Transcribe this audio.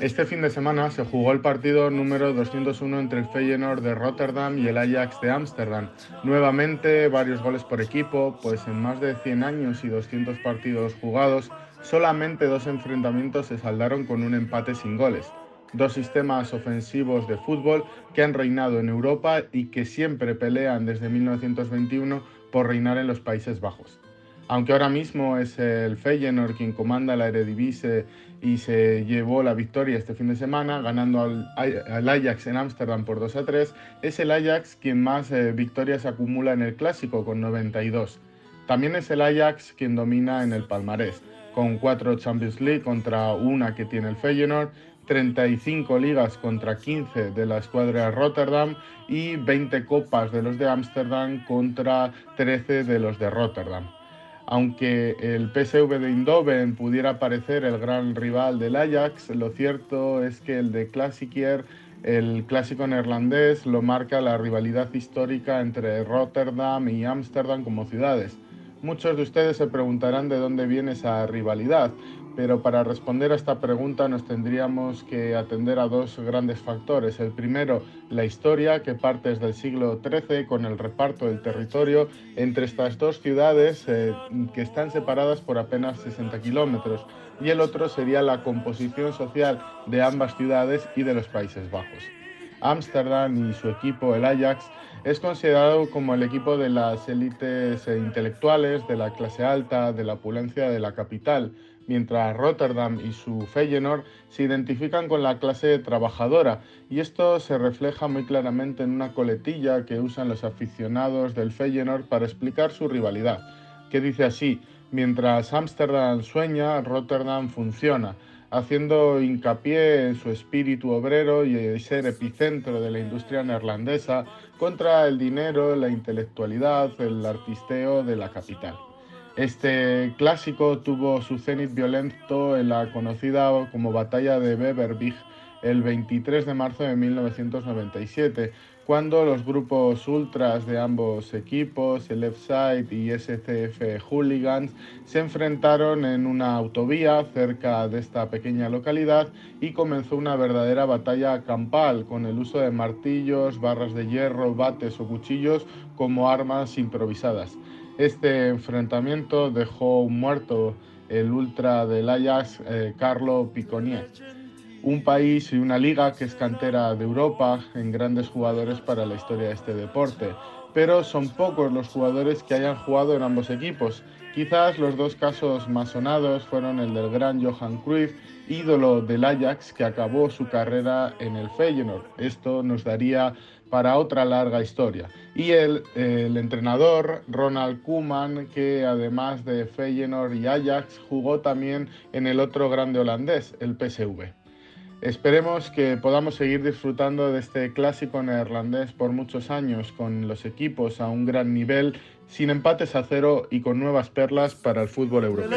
Este fin de semana se jugó el partido número 201 entre el Feyenoord de Rotterdam y el Ajax de Ámsterdam. Nuevamente varios goles por equipo, pues en más de 100 años y 200 partidos jugados, solamente dos enfrentamientos se saldaron con un empate sin goles. Dos sistemas ofensivos de fútbol que han reinado en Europa y que siempre pelean desde 1921 por reinar en los Países Bajos aunque ahora mismo es el Feyenoord quien comanda la Eredivisie y se llevó la victoria este fin de semana ganando al, Ajax en Ámsterdam por 2 a 3, es el Ajax quien más eh, victorias acumula en el clásico con 92. También es el Ajax quien domina en el palmarés, con 4 Champions League contra una que tiene el Feyenoord, 35 ligas contra 15 de la escuadra Rotterdam y 20 copas de los de Ámsterdam contra 13 de los de Rotterdam. Aunque el PSV de Eindhoven pudiera parecer el gran rival del Ajax, lo cierto es que el de Klassiker, el clásico neerlandés, lo marca la rivalidad histórica entre Rotterdam y Ámsterdam como ciudades. Muchos de ustedes se preguntarán de dónde viene esa rivalidad, pero para responder a esta pregunta nos tendríamos que atender a dos grandes factores. El primero, la historia, que parte desde el siglo XIII con el reparto del territorio entre estas dos ciudades eh, que están separadas por apenas 60 kilómetros. Y el otro sería la composición social de ambas ciudades y de los Países Bajos. Ámsterdam y su equipo, el Ajax, es considerado como el equipo de las élites intelectuales, de la clase alta, de la opulencia de la capital, mientras Rotterdam y su Feyenoord se identifican con la clase trabajadora, y esto se refleja muy claramente en una coletilla que usan los aficionados del Feyenoord para explicar su rivalidad, que dice así, mientras Ámsterdam sueña, Rotterdam funciona haciendo hincapié en su espíritu obrero y ser epicentro de la industria neerlandesa contra el dinero, la intelectualidad, el artisteo de la capital. Este clásico tuvo su cenit violento en la conocida como Batalla de Beverwijk el 23 de marzo de 1997, cuando los grupos ultras de ambos equipos, el Left y SCF Hooligans, se enfrentaron en una autovía cerca de esta pequeña localidad y comenzó una verdadera batalla campal con el uso de martillos, barras de hierro, bates o cuchillos como armas improvisadas. Este enfrentamiento dejó muerto el ultra del Ajax, eh, Carlo Picconier un país y una liga que es cantera de Europa en grandes jugadores para la historia de este deporte. Pero son pocos los jugadores que hayan jugado en ambos equipos. Quizás los dos casos más sonados fueron el del gran Johan Cruyff, ídolo del Ajax, que acabó su carrera en el Feyenoord. Esto nos daría para otra larga historia. Y el, entrenador Ronald Koeman, que además de Feyenoord y Ajax, jugó también en el otro grande holandés, el PSV. Esperemos que podamos seguir disfrutando de este clásico neerlandés por muchos años, con los equipos a un gran nivel, sin empates a cero y con nuevas perlas para el fútbol europeo.